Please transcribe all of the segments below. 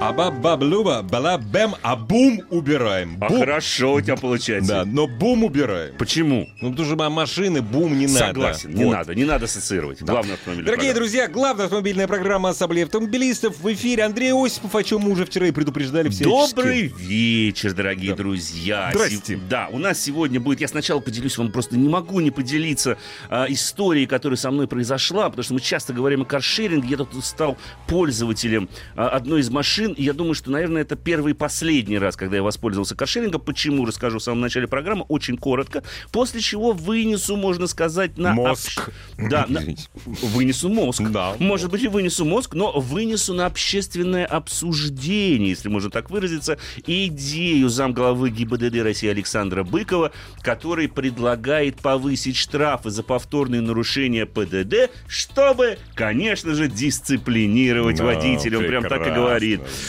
Аба-баблюба, бала-бэм, а бум убираем. А Бум. хорошо у тебя получается. Да, но бум убираем. Почему? Ну, потому что машины бум не надо. Согласен, не Вот. надо, не надо ассоциировать. Главное автомобиль. Дорогие друзья, главная автомобильная программа Ассамблеи автомобилистов в эфире. Андрей Осипов, о чем мы уже вчера и предупреждали все. Добрый вечер, дорогие друзья. Здрасте. Се- Да, у нас сегодня будет... Я сначала поделюсь вам, просто не могу не поделиться а, историей, которая со мной произошла, потому что мы часто говорим о каршеринге. Я тут стал пользователем а, одной из машин, и я думаю, что, наверное, это первый и последний раз, когда я воспользовался каршерингом. Почему, расскажу в самом начале программы, очень коротко. После чего вынесу, можно сказать, на... Мозг. общ- Да, на-. Вынесу мозг. Да. Может быть, и вынесу мозг, но вынесу на общественное обсуждение, если можно так выразиться, идею замглавы ГИБДД России Александра Быкова, который предлагает повысить штрафы за повторные нарушения ПДД, чтобы, конечно же, дисциплинировать Да, водителя. Он прям так и прекрасно.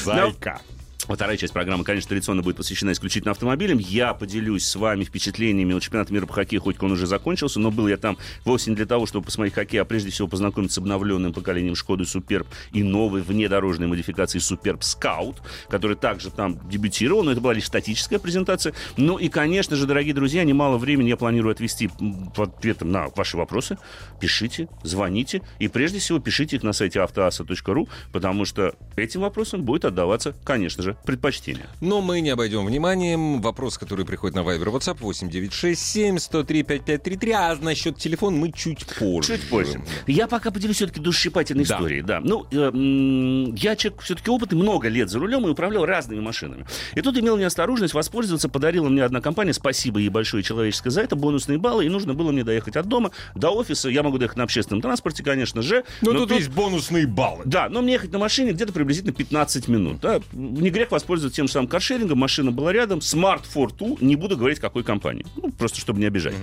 Говорит. Но- Зайка. Вторая часть программы, конечно, традиционно будет посвящена исключительно автомобилям. Я поделюсь с вами впечатлениями от чемпионата мира по хоккею, хоть он уже закончился, но был я там вовсе не для того, чтобы посмотреть хоккей, а прежде всего познакомиться с обновленным поколением Шкоды Суперб и новой внедорожной модификации Суперб Скаут, который также там дебютировал, но это была лишь статическая презентация. Ну и, конечно же, дорогие друзья, немало времени я планирую отвести в ответом на ваши вопросы. Пишите, звоните и прежде всего пишите их на сайте автоаса.ру, потому что этим вопросам будет отдаваться, конечно же, предпочтение. Но мы не обойдем вниманием вопрос, который приходит на Viber WhatsApp 8967 103 5533. А насчет телефона мы чуть позже. Чуть позже. Я пока поделюсь все-таки душесчипательной Да. историей. Да. Ну, э, я человек все-таки опытный, много лет за рулем и управлял разными машинами. И тут имел неосторожность воспользоваться, подарила мне одна компания, спасибо ей большое человеческое за это, бонусные баллы, и нужно было мне доехать от дома до офиса. Я могу доехать на общественном транспорте, конечно же. Ну, но тут есть бонусные баллы. да, но мне ехать на машине где-то приблизительно 15 минут. Да. Не грех воспользоваться тем же самым каршерингом. Машина была рядом. Smart Fortwo. Не буду говорить, какой компании. Ну, просто чтобы не обижать.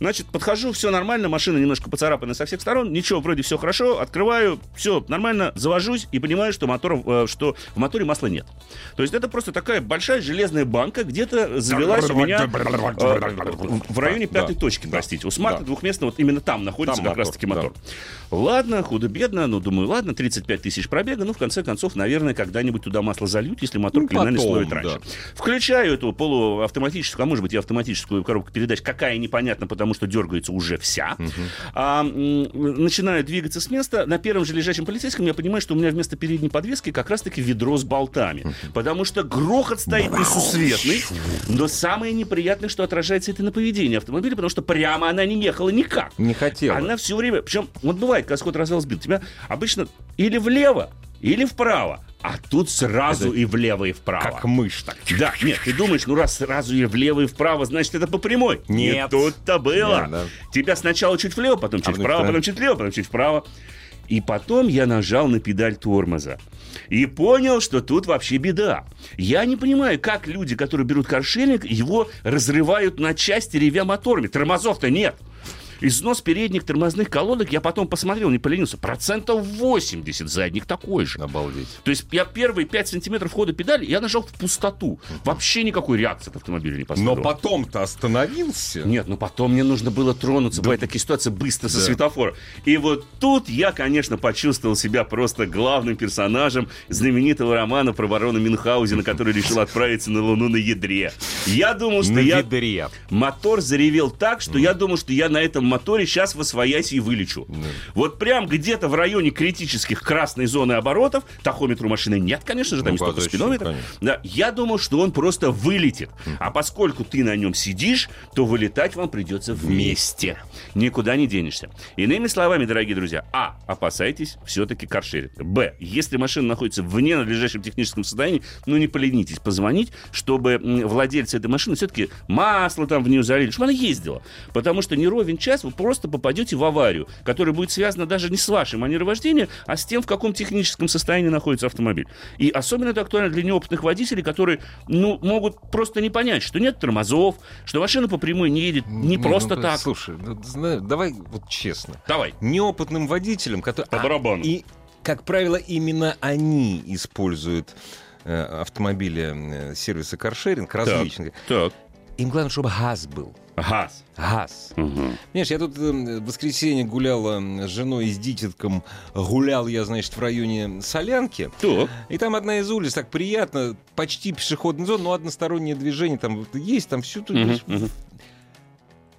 Значит, подхожу, все нормально. Машина немножко поцарапана со всех сторон. Ничего, вроде все хорошо. Открываю, все нормально. Завожусь и понимаю, что, мотор, э, что в моторе масла нет. То есть это просто такая большая железная банка. Где-то завелась у меня э, в районе пятой да, точки, да, простите. У смарта да. двухместного вот именно там находится Там как раз мотор, да. Ладно, худо-бедно, ну, думаю, ладно, 35 тысяч пробега, ну, в конце концов, наверное, когда-нибудь туда масло зальют, если мотор Ну, криминально потом, словит да. раньше. Включаю эту полуавтоматическую, а может быть и автоматическую коробку передач, какая непонятно, потому что дергается уже вся. А, м, начинаю двигаться с места. На первом же лежачем полицейском я понимаю, что у меня вместо передней подвески как раз-таки ведро с болтами. Потому что грохот стоит несусветный. Но самое неприятное, что отражается это на поведении автомобиля, потому что прямо она не ехала никак. Не хотела. Она все время... Причем, вот бывает, когда скот развал сбил, тебя обычно или влево, или вправо. А тут сразу и влево, и вправо. Как мышь так. Да, нет, ты думаешь, ну раз сразу и влево, и вправо, значит, это по прямой. Не Нет. тут-то было. Нет, да. Тебя сначала чуть влево, потом чуть потом вправо, вправо. потом чуть влево, потом чуть вправо. И потом я нажал на педаль тормоза. И понял, что тут вообще беда. Я не понимаю, как люди, которые берут каршеринг, его разрывают на части, ревя моторами. Тормозов-то нет. Износ передних тормозных колодок, я потом посмотрел, не поленился, процентов 80 задних такой же. Обалдеть. То есть я первые 5 сантиметров хода педали, я нажал в пустоту. Вообще никакой реакции от автомобиля не Но последовало. потом-то остановился. Нет, ну потом мне нужно было тронуться. Бывает такие ситуации быстро со Да. светофора. И вот тут я, конечно, почувствовал себя просто главным персонажем знаменитого романа про барона Мюнхгаузена, который решил отправиться на Луну на ядре. Я думал, что На я... ведре. Мотор заревел так, что я думал, что я на этом моторе сейчас восвоясь и вылечу. Вот прям где-то в районе критических красной зоны оборотов, тахометра у машины нет, конечно же, там Ну, есть только спидометр. конечно. Да, я думал, что он просто вылетит. А поскольку ты на нем сидишь, то вылетать вам придется вместе. Никуда не денешься. Иными словами, дорогие друзья, а, опасайтесь все-таки каршеринга. Б, если машина находится в ненадлежащем техническом состоянии, ну не поленитесь позвонить, чтобы владельцы этой машины все-таки масло там в нее залили, чтобы она ездила. Потому что не ровен час вы просто попадете в аварию, которая будет связана даже не с вашей манерой вождения, а с тем, в каком техническом состоянии находится автомобиль. И особенно это актуально для неопытных водителей, которые ну, могут просто не понять, что нет тормозов, что машина по прямой не едет не Не, просто ну, так. Слушай, ну, знаю, давай вот честно. Давай. Неопытным водителям, которые... По барабану. И как правило, именно они используют э, автомобили э, сервиса каршеринг различных. Так. Им главное, чтобы газ был. Газ. Газ. Понимаешь, я тут э, в воскресенье гуляла с женой и с дитятком. Гулял я, значит, в районе Солянки. Так. И там одна из улиц, так приятно, почти пешеходная зона, но одностороннее движение там есть, там тут. Мгм, мгм.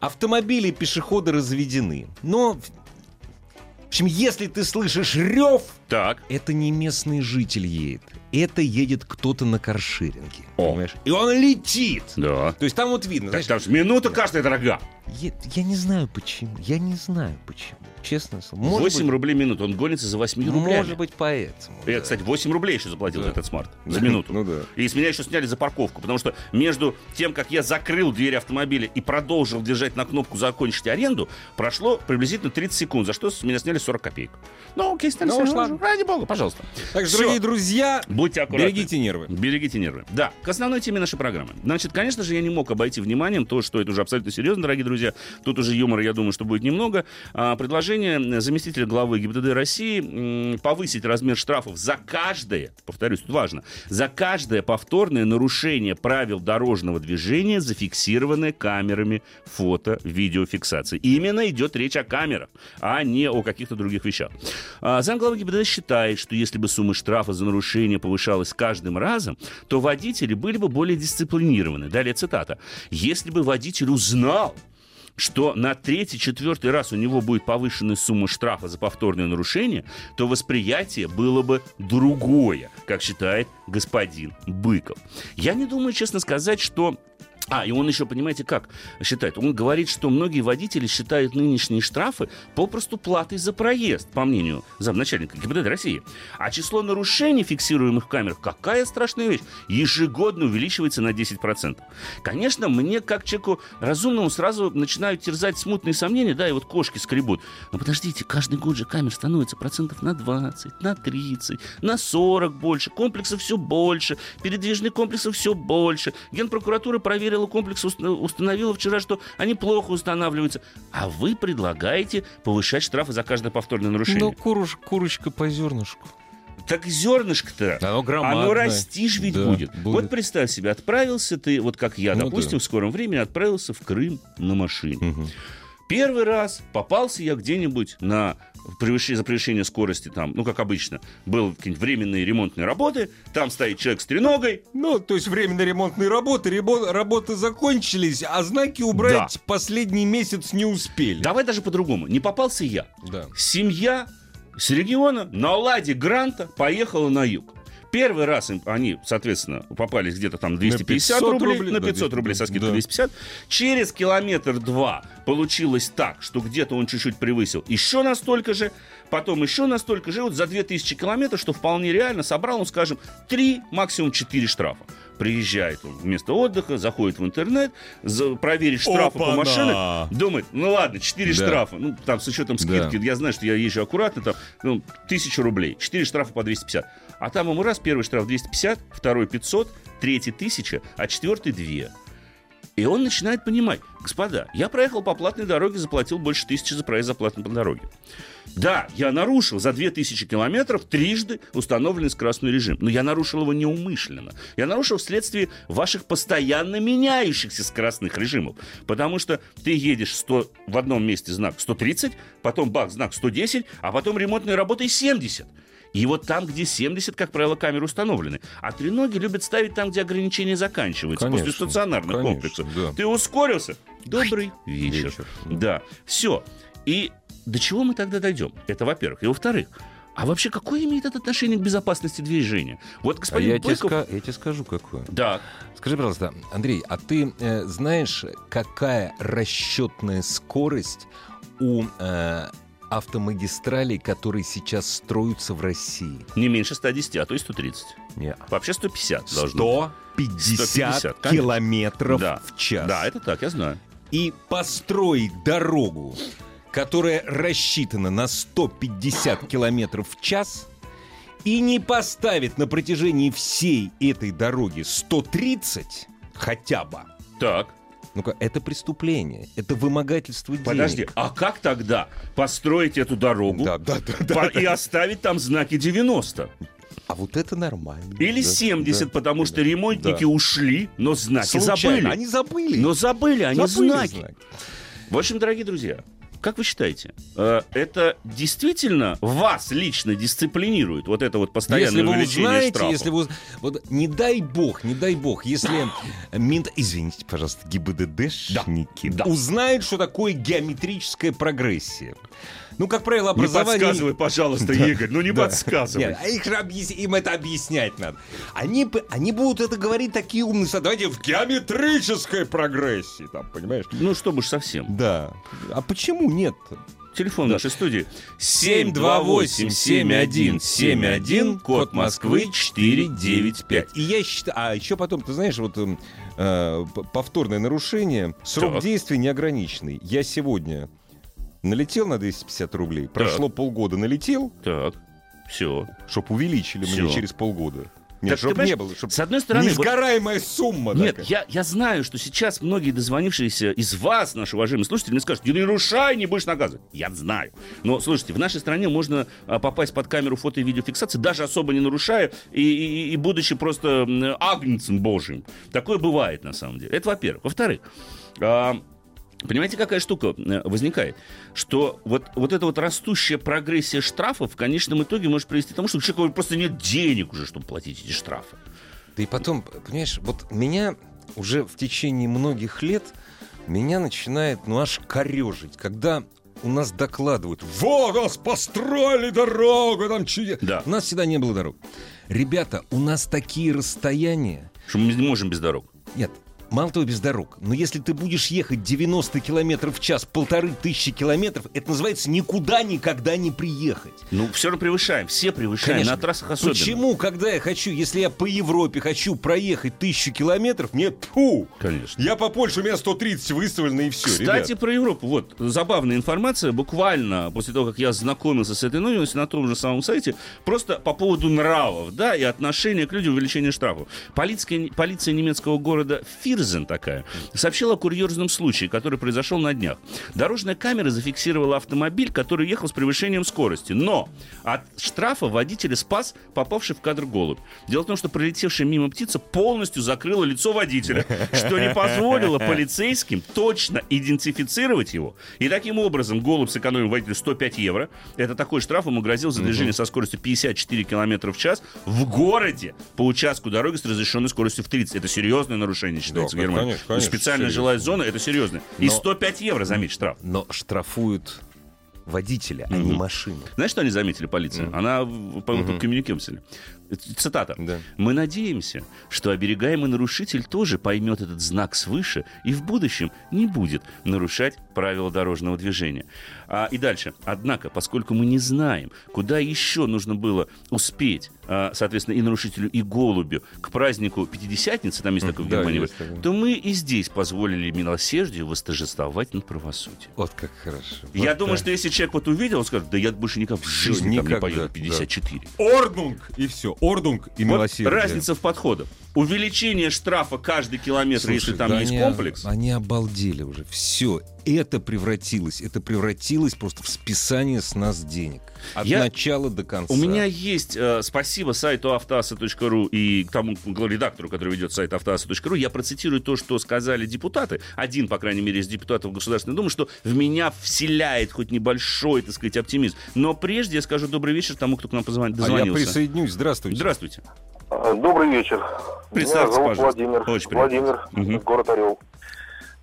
Автомобили и пешеходы разведены. Но, в общем, если ты слышишь рев, Так. это не местный житель едет. Это едет кто-то на каршеринге. О. Понимаешь? И он летит. Да. То есть там вот видно. Так, знаешь, там же минута каждая дорога. я, я не знаю почему. Я не знаю почему. Честно слово. Может 8 быть, рублей минут. Он гонится за 8 рублями. Может быть, поэтому. Я, да. кстати, 8 рублей еще заплатил Да. за этот смарт за минуту. Ну да. И с меня еще сняли за парковку, потому что между тем, как я закрыл дверь автомобиля и продолжил держать на кнопку «Закончить аренду», прошло приблизительно 30 секунд, за что с меня сняли 40 копеек. Ну, окей, сняли Ну 40, уж ладно. ради бога, пожалуйста. Так дорогие друзья, Будьте аккуратны. берегите нервы. Берегите нервы. Да, к основной теме нашей программы. Значит, конечно же, я не мог обойти вниманием то, что это уже абсолютно серьезно, дорогие друзья. Тут уже юмора, я думаю, что будет немного. А, предложение заместителя главы ГИБДД России повысить размер штрафов за каждое, повторюсь, тут важно, за каждое повторное нарушение правил дорожного движения, зафиксированное камерами фото-видеофиксации. Именно идет речь о камерах, а не о каких-то других вещах. А, Замглава ГИБДД считает, что если бы сумма штрафа за нарушение повышалась с каждым разом, то водители были бы более дисциплинированы. Далее цитата. «Если бы водитель узнал, что на третий-четвертый раз у него будет повышенная сумма штрафа за повторное нарушение, то восприятие было бы другое, как считает господин Быков. Я не думаю, честно сказать, что а, и он еще, понимаете, как считает? Он говорит, что многие водители считают нынешние штрафы попросту платой за проезд, по мнению замначальника ГИБДД России. А число нарушений, фиксируемых в камерах, какая страшная вещь, ежегодно увеличивается на 10%. Конечно, мне, как человеку разумному, сразу начинают терзать смутные сомнения, да, и вот кошки скребут. Но подождите, каждый год же камер становится процентов на 20, на 30, на 40 больше, комплексов все больше, передвижных комплексов все больше. Генпрокуратура проверила комплекс, уст- установила вчера, что они плохо устанавливаются. А вы предлагаете повышать штрафы за каждое повторное нарушение. Ну, куруш, курочка по зернышку. Так зернышко-то, Оно громадное. оно расти ж ведь Да, будет. будет. Вот представь себе, отправился ты, вот как я, Ну допустим, да. в скором времени отправился в Крым на машине. Первый раз попался я где-нибудь на превышение, за превышение скорости, там, ну, как обычно, был какие-нибудь временные ремонтные работы, там стоит человек с треногой, Ну, то есть временные ремонтные работы, ребо- работы закончились, а знаки убрать последний месяц не успели. давай даже по-другому, не попался я. Да. Семья с региона на ладе Гранта поехала на юг. Первый раз им, они, соответственно, попались где-то там 250 500 рублей, рублей, на да, 500 рублей со скидкой да. 250. Через километр-два получилось так, что где-то он чуть-чуть превысил еще настолько же, потом еще настолько же, вот за 2000 километров, что вполне реально, собрал он, скажем, 3, максимум 4 штрафа. Приезжает он в место отдыха, заходит в интернет, за- проверит штрафы по Опа-на! машинам, думает, ну ладно, 4 Да. штрафа, ну там с учетом Да. скидки, я знаю, что я езжу аккуратно, там, ну, 1000 рублей, 4 штрафа по 250. А там ему раз, первый штраф 250, второй 500, третий 1000, а четвертый 2. И он начинает понимать, господа, я проехал по платной дороге, заплатил больше тысячи за проезд за платной дороге. Да, я нарушил за 2000 километров трижды установленный скоростной режим, но я нарушил его неумышленно. Я нарушил вследствие ваших постоянно меняющихся скоростных режимов. Потому что ты едешь 100, в одном месте знак 130, потом бах, знак 110, а потом ремонтные работы 70. И вот там, где 70, как правило, камеры установлены. А треноги любят ставить там, где ограничения заканчиваются, Конечно, после стационарных конечно, комплексов. да. Ты ускорился? Добрый вечер. Вечер. Да, все. И до чего мы тогда дойдем? Это во-первых. И во-вторых, а вообще какое имеет это отношение к безопасности движения? Вот А господин я, тебе Быков... ска- я тебе скажу, какое. Да, Скажи, пожалуйста, Андрей, а ты э, знаешь, какая расчетная скорость у э, автомагистралей, которые сейчас строятся в России? не меньше 110, а то и 130. Не. Вообще 150 должно быть. 150, 150, конечно. километров Да. в час. Да, это так, я знаю. И построить дорогу, которая рассчитана на 150 километров в час, и не поставить на протяжении всей этой дороги 130 хотя бы, Так. Ну-ка, это преступление, это вымогательство денег. Подожди, а как тогда построить эту дорогу Да, да, да, по- да, и оставить там знаки 90? А вот это нормально. Или Да, 70, да, потому да, что ремонтники да. ушли, но знаки Случайно. забыли. Они забыли. Но забыли они Забыли знаки. знаки. В общем, дорогие друзья, как вы считаете, э, это действительно вас лично дисциплинирует, вот это вот постоянное Если вы увеличение узнаете, штрафов? если вы... Вот не дай бог, не дай бог, если мент... Извините, пожалуйста, ГИБДДшники Да, узнают, что такое геометрическая прогрессия. Ну, как правило, Не образование... подсказывай, пожалуйста, Игорь, ну не подсказывай. Нет, а их же объяс- им это объяснять надо. Они, они будут это говорить такие умные. Давайте в геометрической прогрессии, там, понимаешь? Ну, чтобы уж совсем. Да. А почему нет? Телефон нашей студии 728-7171, код Москвы 495. И я считаю... А еще потом, ты знаешь, вот эм, э, повторное нарушение, срок Так. действия неограниченный. Я сегодня налетел на 250 рублей, прошло полгода, налетел, Так, все. чтоб увеличили Всё. мне через полгода. Нет, Так, ты чтоб не было, чтоб С одной стороны, вот- несгораемая сумма. Нет, такая. я, я знаю, что сейчас многие дозвонившиеся из вас, наши уважаемые слушатели, мне скажут, не нарушай, не будешь наказывать. Я знаю. Но, слушайте, в нашей стране можно а, попасть под камеру фото и видеофиксации, даже особо не нарушая, и, и- и будучи просто агнцем божьим. Такое бывает, на самом деле. Это во-первых. Во-вторых, а, Понимаете, какая штука э, возникает? Что вот, вот эта вот растущая прогрессия штрафов в конечном итоге может привести к тому, что у человека просто нет денег уже, чтобы платить эти штрафы. Да и потом, понимаешь, вот меня уже в течение многих лет меня начинает, ну, аж корежить, когда у нас докладывают, вот, нас построили дорогу, там чудо. Да. У нас всегда не было дорог. Ребята, у нас такие расстояния. Что мы не можем без дорог. Нет, мало того, без дорог. Но если ты будешь ехать 90 километров в час, полторы тысячи километров, это называется никуда никогда не приехать. Ну, все равно превышаем, все превышаем, на трассах особенно. Почему, когда я хочу, если я по Европе хочу проехать тысячу километров, мне тьфу, Конечно. я по Польше, у меня 130 выставлено и все, Кстати, про Европу. Вот, забавная информация. Буквально после того, как я знакомился с этой новостью на том же самом сайте, просто по поводу нравов, да, и отношения к людям, увеличения штрафов. Полиция, полиция немецкого города Фирзен такая сообщила о курьезном случае, который произошел на днях. Дорожная камера зафиксировала автомобиль, который ехал с превышением скорости. Но от штрафа водителя спас попавший в кадр голубь. Дело в том, что пролетевшая мимо птица полностью закрыла лицо водителя, что не позволило полицейским точно идентифицировать его. И таким образом голубь сэкономил водителю 105 евро. Это такой штраф ему грозил за движение со скоростью 54 км в час в городе по участку дороги с разрешенной скоростью в 30. Это серьезное нарушение считается в Германии. конечно, конечно, Специальная серьезно. жилая зона это серьезно. И Но- 105 евро, заметь, штраф. Но штрафуют водителя, а не машину. Знаешь, что они заметили, полиция? Она, в- по-моему, коммюнике написали. Цитата. Да. Мы надеемся, что оберегаемый нарушитель тоже поймет этот знак свыше и в будущем не будет нарушать правила дорожного движения. А, и дальше. Однако, поскольку мы не знаем, куда еще нужно было успеть, а, соответственно, и нарушителю, и голубю к празднику Пятидесятницы, там есть такой в Да, Германии, есть такое. то мы и здесь позволили милосердию восторжествовать над правосудием. Вот как хорошо. Я Вот думаю, что если человек вот увидел, он скажет, да я больше никак в жизни там не поеду да. 54. Ordnung! И все. Ordnung и Вот милосердие. разница в подходах. Увеличение штрафа каждый километр, Слушай, если там да есть они- комплекс. Они обалдели уже. Все. Это превратилось. Это превратилось просто в списание с нас денег. От Я- начала до конца. У меня есть, э, спасибо сайту автоаса.ру и тому редактору, который ведет сайт автоаса.ру, я процитирую то, что сказали депутаты, один, по крайней мере, из депутатов Государственной Думы, что в меня вселяет хоть небольшой, так сказать, оптимизм. Но прежде я скажу добрый вечер тому, кто к нам позвонил, А я дозвонился. присоединюсь. Здравствуйте. Здравствуйте. Добрый вечер. Меня зовут пожалуйста. Владимир. Очень приятно. Владимир, Мгм. город Орел.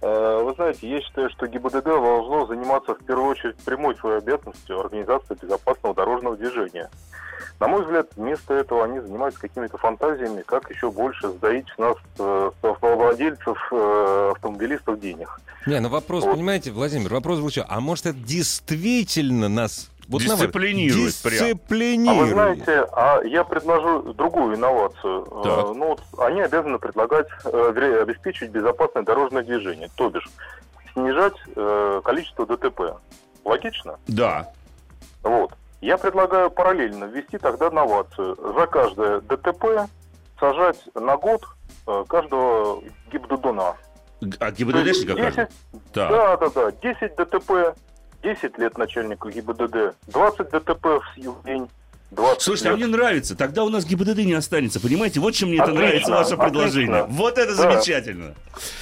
Э, Вы знаете, я считаю, что ГИБДД должно заниматься в первую очередь прямой своей обязанностью организации безопасного дорожного движения. На мой взгляд, вместо этого они занимаются какими-то фантазиями, как еще больше сдаить нас, э, автовладельцев, э, автомобилистов денег. Не, ну вопрос, Вот. понимаете, Владимир, вопрос что? А может это действительно нас... Вот Дисциплинирует прям. А Дисциплинирует. вы знаете, а я предложу другую инновацию. Э, Так. Ну, вот они обязаны предлагать, э, обеспечить безопасное дорожное движение, то бишь снижать э, количество ДТП. Логично? Да. Вот. Я предлагаю параллельно ввести тогда новацию. За каждое ДТП сажать на год э, каждого гибдудуна. А ГИБДДшника? 10, Так. да, да, да. 10 ДТП, 10 лет начальнику ГИБДД, 20 ДТП в день, 20 Слушайте, а лет. мне нравится. Тогда у нас ГИБДД не останется, понимаете? Вот чем мне это Отлично, нравится, ваше отлично. предложение. Вот это Да. замечательно.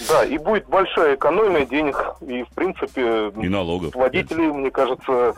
Да, и будет большая экономия денег, и, в принципе, И налогов. водители, мне кажется,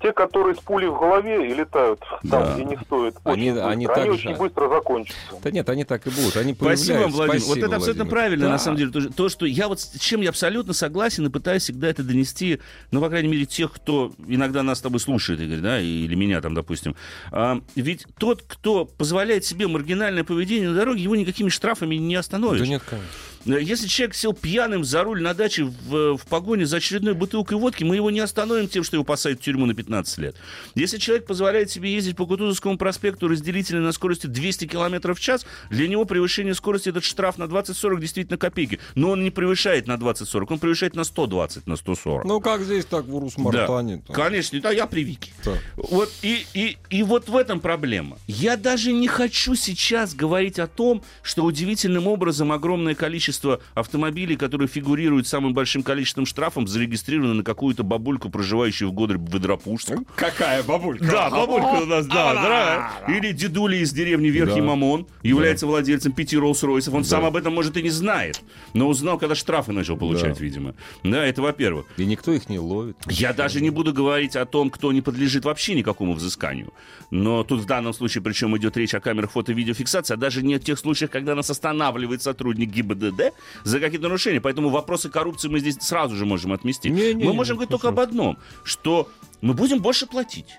те, которые с пулей в голове и летают там, Да. где не стоит, Они- очень быстро. они они так очень же. быстро закончатся. Да нет, они так и будут. Они Спасибо вам. Владимир. вот это абсолютно Владимир. правильно, Да. на самом деле. То, то, что я вот с чем я абсолютно согласен и пытаюсь всегда это донести, ну, по крайней мере, тех, кто иногда нас с тобой слушает, Игорь, да, или меня там, допустим. А, ведь тот, кто позволяет себе маргинальное поведение на дороге, его никакими штрафами не остановишь. Да нет, конечно. Если человек сел пьяным за руль на даче в, в погоне за очередной бутылкой водки, мы его не остановим тем, что его посадят в тюрьму на 15 лет. Если человек позволяет себе ездить по Кутузовскому проспекту разделительно на скорости 200 км в час, для него превышение скорости этот штраф на 20-40 действительно копейки. Но он не превышает на 20-40, он превышает на 120, на 140. Ну, как здесь, так в Урус-Мартане. Да, конечно, да, я при Вике. Да. Вот и, и, и вот в этом проблема. Я даже не хочу сейчас говорить о том, что удивительным образом огромное количество автомобилей, которые фигурируют самым большим количеством штрафом, зарегистрированы на какую-то бабульку, проживающую в годы в Ведропужск. Какая бабулька? Да, бабулька у нас, да, да. Или дедуля из деревни Верхний Да. Мамон является владельцем пяти Роллс-Ройсов. Он сам об этом, может, и не знает, но узнал, когда штрафы начал получать, Да. видимо. Да, это во-первых. И никто их не ловит. Я даже не буду говорить о том, кто не подлежит вообще никакому взысканию. Но тут в данном случае, причем идет речь о камерах фото-видеофиксации, а даже не о тех случаях, когда нас останавливает сотрудник ГИБДД за какие-то нарушения. Поэтому вопросы коррупции мы здесь сразу же можем отмести. Не-не-не, мы можем говорить только об одном, что мы будем больше платить.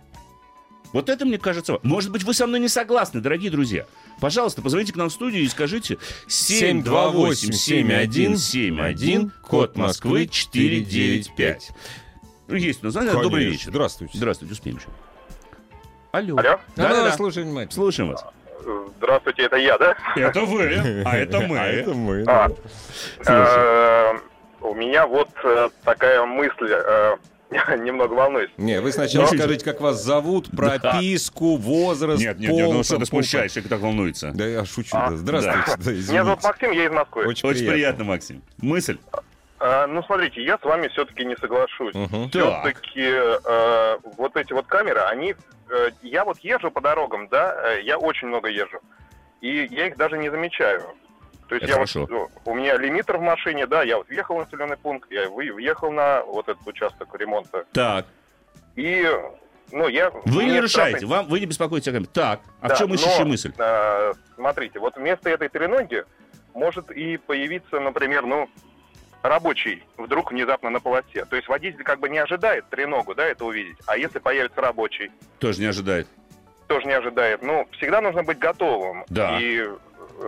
Вот это, мне кажется, может быть, вы со мной не согласны, дорогие друзья. Пожалуйста, позвоните к нам в студию и скажите 728-7171, код Москвы 495. Ну, Есть у нас звонок. Добрый Конечно. вечер. Здравствуйте. Здравствуйте, успеем еще. Алло. Алло? Да, да, да. слушай внимательно. Слушаем вас. Здравствуйте, это я, да? Это вы, а это А это мы. А, да. э, у меня вот э, такая мысль, э, немного волнуюсь. Не, вы сначала Ну, скажите, как вас зовут, прописку, возраст, Нет, нет, пол, нет, ну что ты пол- смущаешь, человек так волнуется. Да я шучу. А, да. Здравствуйте. да, Меня зовут. Максим, я из Москвы. Очень, Очень приятно, Максим. Мысль? Э, ну, смотрите, я с вами все-таки не соглашусь. Так. Все-таки вот эти вот камеры, они... э, я вот езжу по дорогам, да, э, я очень много езжу. И я их даже не замечаю. То есть Это я хорошо. вот, ну, у меня лимитер в машине, да, я вот въехал в населенный пункт, я въехал на вот этот участок ремонта. Так. И, ну, я... Вы не нарушаете, штрафы- вам, вы не беспокойтесь о камере. Так, а Да, в чем ищущая но, мысль? э, смотрите, вот вместо этой треноги может и появиться, например, ну, рабочий вдруг внезапно на полосе. То есть водитель как бы не ожидает треногу, да, это увидеть. А если появится рабочий, Тоже не ожидает. тоже не ожидает. Ну, всегда нужно быть готовым. Да. И, э,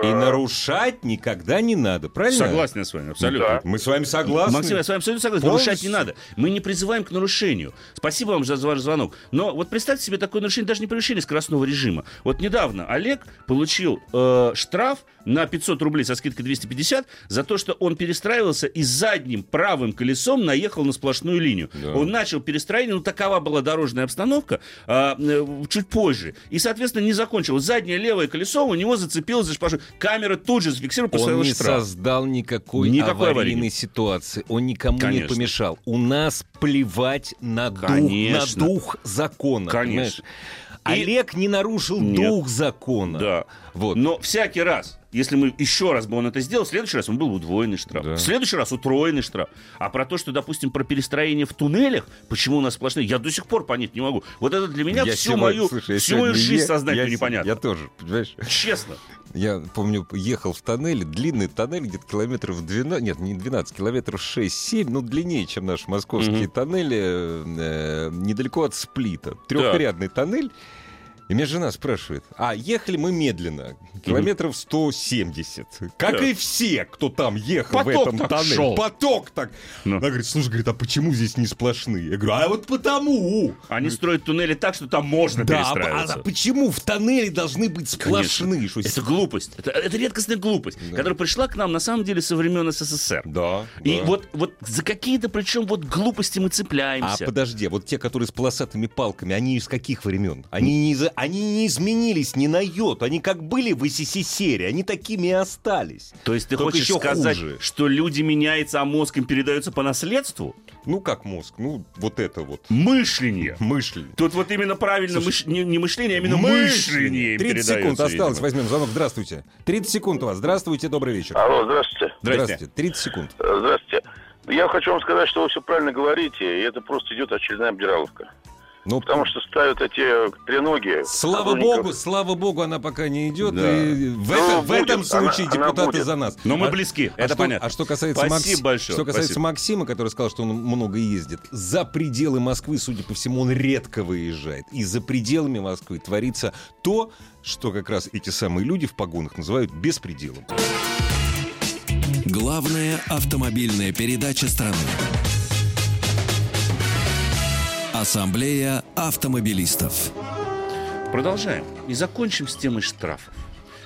И нарушать никогда не надо, правильно? Согласен я с вами, абсолютно. Да. Мы с вами согласны. Максим, я с вами абсолютно согласен. Полностью. Нарушать не надо. Мы не призываем к нарушению. Спасибо вам за ваш звонок. Но вот представьте себе такое нарушение, даже не превышение скоростного режима. Вот недавно Олег получил э, штраф на 500 рублей со скидкой 250 за то, что он перестраивался и задним правым колесом наехал на сплошную линию. Да. Он начал перестроение, ну такова была дорожная обстановка а, э, чуть позже. И, соответственно, не закончил. Заднее левое колесо у него зацепилось за сплошную. Камера тут же зафиксировала, Он поставила не штраф. создал никакой, Никакой аварийной аварийной. ситуации. Он никому Конечно. не помешал. У нас плевать на дух, на дух закона. Конечно. понимаешь? Олег не нарушил Нет. дух закона. Да. Вот. Но всякий раз, если мы еще раз бы он это сделал, в следующий раз он был удвоенный штраф. Да. В следующий раз утроенный штраф. А про то, что, допустим, про перестроение в туннелях, почему у нас сплошные, я до сих пор понять не могу. Вот это для меня Я всю сегодня- мою, слушай, всю мою жизнь сознательно я, непонятно. Я тоже, понимаешь? Честно. Я помню, ехал в тоннеле, длинный тоннель, где-то километров 12, нет, не 12, километров 6-7, ну, длиннее, чем наши московские Мгм. тоннели, э, недалеко от Сплита. Трехрядный тоннель. И меня жена спрашивает, а ехали мы медленно, километров 170. Как Так. и все, кто там ехал в Поток этом так тоннеле. шел. Поток так. Ну. Она говорит, слушай, говорит, а почему здесь не сплошные? Я говорю, а вот потому. Они строят туннели так, что там можно Да, а, перестраиваться. а почему в тоннеле должны быть сплошные? Что Это глупость. Это, это редкостная глупость, Да. которая пришла к нам, на самом деле, со времен СССР. Да. И да. вот, вот за какие-то, причем, вот глупости мы А цепляемся. подожди, вот те, которые с полосатыми палками, они из каких времен? Они не, из, они не изменились ни на йоту. Они как были в СССР, они такими и остались. То есть ты Только хочешь еще сказать, хуже. что люди меняются, а мозг им передается по наследству? Ну, как мозг, ну, вот это вот. Мышление. Мышление. Тут вот именно правильно мыш- не, не мышление, а именно мышление. им 30 секунд осталось, видимо. возьмем звонок. Здравствуйте. 30 секунд у вас. Здравствуйте, добрый вечер. Алло, здравствуйте. Здрасте. 30 секунд. Э, Здравствуйте. Я хочу вам сказать, что вы все правильно говорите, и это просто идет очередная обдираловка. Ну, Потому что ставят эти треноги. Слава богу, слава богу, она пока не идет. Да. И в, Ну, это- в будет, этом она- случае она депутаты будет. за нас. Но мы А- близки, а это что, понятно. А что касается, Спасибо Макс- большое, что касается спасибо. Максима, который сказал, что он много ездит, за пределы Москвы, судя по всему, он редко выезжает. И за пределами Москвы творится то, что как раз эти самые люди в погонах называют беспределом. Главная автомобильная передача страны. Ассамблея автомобилистов. Продолжаем. И закончим с темой штрафов.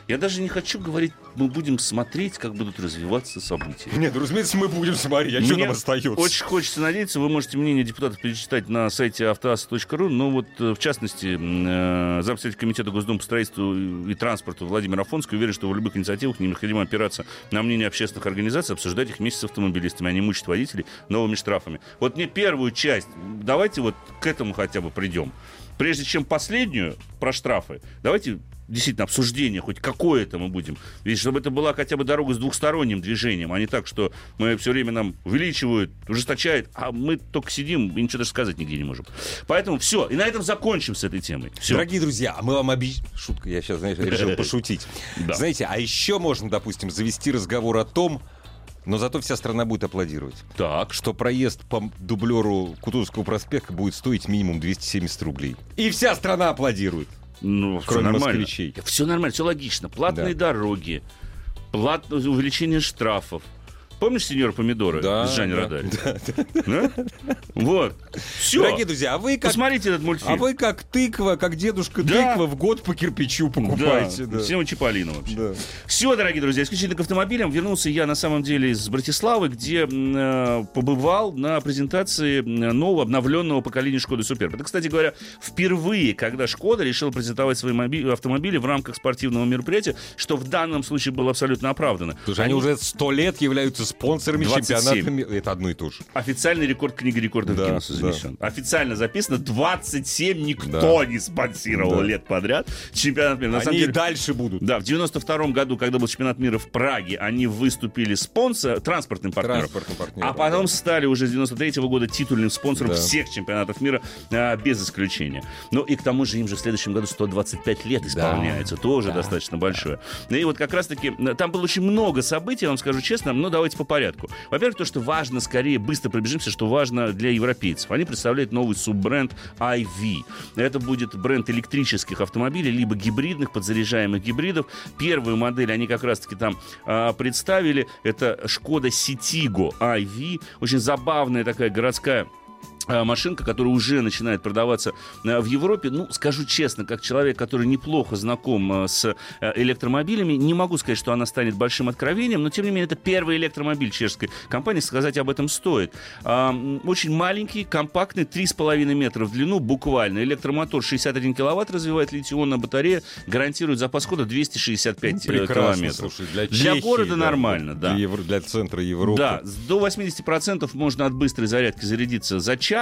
Я даже не хочу говорить, мы будем смотреть, как будут развиваться события. Нет, ну, разумеется, мы будем смотреть, а что Мне нам остается? Очень хочется надеяться, вы можете мнение депутатов перечитать на сайте автоасс.ру, но вот э, в частности э, зампредседатель комитета Госдумы по строительству и транспорту Владимир Афонский уверен, что в любых инициативах необходимо опираться на мнение общественных организаций, обсуждать их вместе с автомобилистами, а не мучить водителей новыми штрафами. Вот мне первую часть, давайте вот к этому хотя бы придем. Прежде чем последнюю про штрафы, давайте действительно обсуждение хоть какое-то мы будем. Ведь чтобы это была хотя бы дорога с двухсторонним движением, а не так, что мы все время нам увеличивают, ужесточают, а мы только сидим и ничего даже сказать нигде не можем. Поэтому все. И на этом закончим с этой темой. Все. Дорогие друзья, а мы вам обещаем... Шутка, я сейчас, знаешь, решил пошутить. Знаете, а еще можно, допустим, завести разговор о том, но зато вся страна будет аплодировать. Так. Что проезд по дублеру Кутузовского проспекта будет стоить минимум 270 рублей. И вся страна аплодирует. Ну, все Кроме нормально. москвичей. Все нормально, все логично. Платные дороги, платное увеличение штрафов. Помнишь сеньора помидоры Да, с Жанни да, Родари? Да? Вот. Все. Дорогие друзья, а вы как... Посмотрите этот мультфильм. А вы как тыква, как дедушка Да. тыква в год по кирпичу покупаете. Да, Да. Сема Чиполлино вообще. Да. Все, дорогие друзья, исключительно к автомобилям. Вернулся я на самом деле из Братиславы, где э, побывал на презентации нового обновленного поколения Шкоды Суперб. Это, кстати говоря, впервые, когда Шкода решила презентовать свои моби- автомобили в рамках спортивного мероприятия, что в данном случае было абсолютно оправдано. Слушай, они уже сто лет являются спонсорами 27. чемпионата мира. Это одно и то же. Официальный рекорд книги рекордов Да, Гиннесса да. занесен. Официально записано 27 никто Да. не спонсировал Да. лет подряд. Чемпионат мира. На Они самом и деле, дальше будут. Да, в 92 году, когда был чемпионат мира в Праге, они выступили спонсор, транспортным партнером. Транспортным партнером, А потом да. стали уже с 93 года титульным спонсором Да. всех чемпионатов мира а, без исключения. Ну и к тому же им же в следующем году 125 лет исполняется. Тоже Да. достаточно большое. Ну и вот как раз-таки там было очень много событий, я вам скажу честно, но давайте по порядку. Во-первых, то, что важно, скорее быстро пробежимся, что важно для европейцев. Они представляют новый суббренд IV. Это будет бренд электрических автомобилей, либо гибридных, подзаряжаемых гибридов. Первую модель они как раз-таки там а, представили. Это Шкода Citigo IV. Очень забавная такая городская машинка, которая уже начинает продаваться а, в Европе. Ну, скажу честно, как человек, который неплохо знаком а, с электромобилями, не могу сказать, что она станет большим откровением, но, тем не менее, это первый электромобиль чешской компании, сказать об этом стоит. А, Очень маленький, компактный, 3,5 метра в длину, буквально. Электромотор 61 киловатт развивает литионная батарея, гарантирует запас хода 265 э, километров. слушай, для, Для Чехии, города да, нормально, да. Для, для центра Европы. Да, до 80% можно от быстрой зарядки зарядиться за час.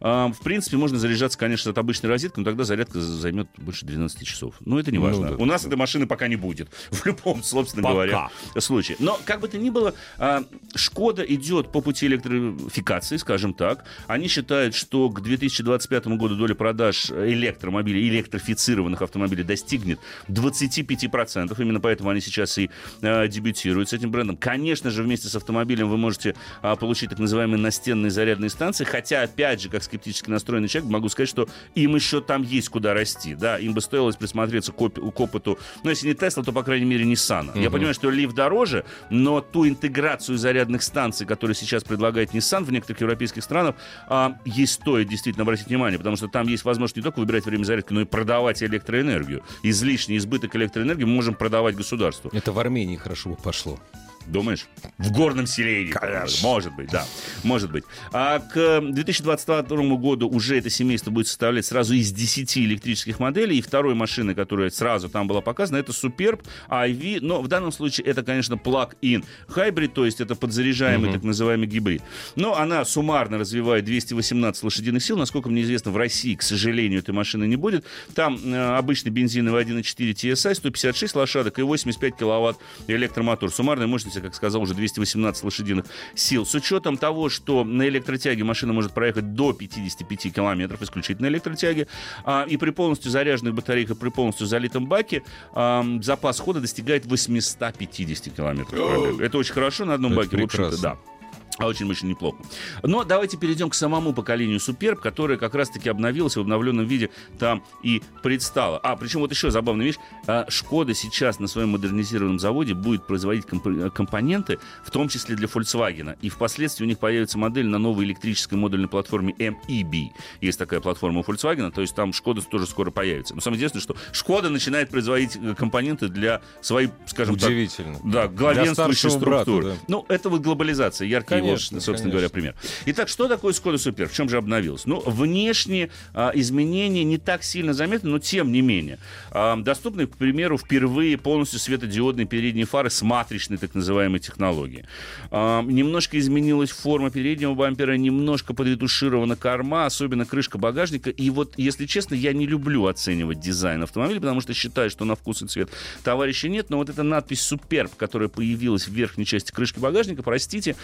А, В принципе, можно заряжаться, конечно, от обычной розетки, но тогда зарядка за- займет больше 12 часов. Но это не Ну важно. да. У нас этой машины пока не будет. В любом, собственно Пока. говоря, случае. Но, как бы то ни было, а, Шкода идет по пути электрификации, скажем так. Они считают, что к 2025 году доля продаж электромобилей, электрифицированных автомобилей достигнет 25%. Именно поэтому они сейчас и а, дебютируют с этим брендом. Конечно же, вместе с автомобилем вы можете а, получить так называемые настенные зарядные станции. Хотя, опять же, как скептически настроенный человек, могу сказать, что им еще там есть куда расти. Да, им бы стоило присмотреться к, оп- к опыту, ну, если не Тесла, то, по крайней мере, Nissan. Я понимаю, что Leaf дороже, но ту интеграцию зарядных станций, которую сейчас предлагает Nissan в некоторых европейских странах, а, ей стоит действительно обратить внимание, потому что там есть возможность не только выбирать время зарядки, но и продавать электроэнергию. Излишний избыток электроэнергии мы можем продавать государству. Это в Армении хорошо пошло. Думаешь? В горном селении. Конечно. Может быть, да. Может быть. А к 2022 году уже это семейство будет составлять сразу из 10 электрических моделей. И второй машины, которая сразу там была показана, это Superb IV. Но в данном случае это, конечно, plug-in hybrid, то есть это подзаряжаемый так называемый гибрид. Но она суммарно развивает 218 лошадиных сил. Насколько мне известно, в России, к сожалению, этой машины не будет. Там э, обычный бензиновый 1.4 TSI, 156 лошадок и 85 киловатт электромотор. Суммарная мощность, я как сказал, уже 218 лошадиных сил. С учетом того, что на электротяге машина может проехать до 55 километров, исключительно электротяге, а, и при полностью заряженных батарейках, при полностью залитом баке, а, запас хода достигает 850 километров. Это очень хорошо на одном Это баке, в общем-то, прекрасно. да. А очень очень неплохо. Но давайте перейдем к самому поколению Superb, которое как раз-таки обновилось в обновленном виде там и предстало. А, причем вот еще забавная вещь. А, Шкода сейчас на своем модернизированном заводе будет производить комп- компоненты, в том числе для Volkswagen. И впоследствии у них появится модель на новой электрической модульной платформе MEB. Есть такая платформа у Volkswagen, то есть там Шкода тоже скоро появится. Но самое интересное, что Шкода начинает производить э, компоненты для своей, скажем так, Удивительно. да, главенствующей старшего брата, структуры. да. Ну, это вот глобализация, яркий Конечно, собственно конечно. говоря, пример. Итак, что такое Skoda Super? В чем же обновилось? Ну, внешние а, изменения не так сильно заметны, но тем не менее. А, доступны, к примеру, впервые полностью светодиодные передние фары с матричной так называемой технологией. А, немножко изменилась форма переднего бампера, немножко подретуширована корма, особенно крышка багажника. И вот, если честно, я не люблю оценивать дизайн автомобиля, потому что считаю, что на вкус и цвет товарища нет. Но вот эта надпись Superb, которая появилась в верхней части крышки багажника, простите,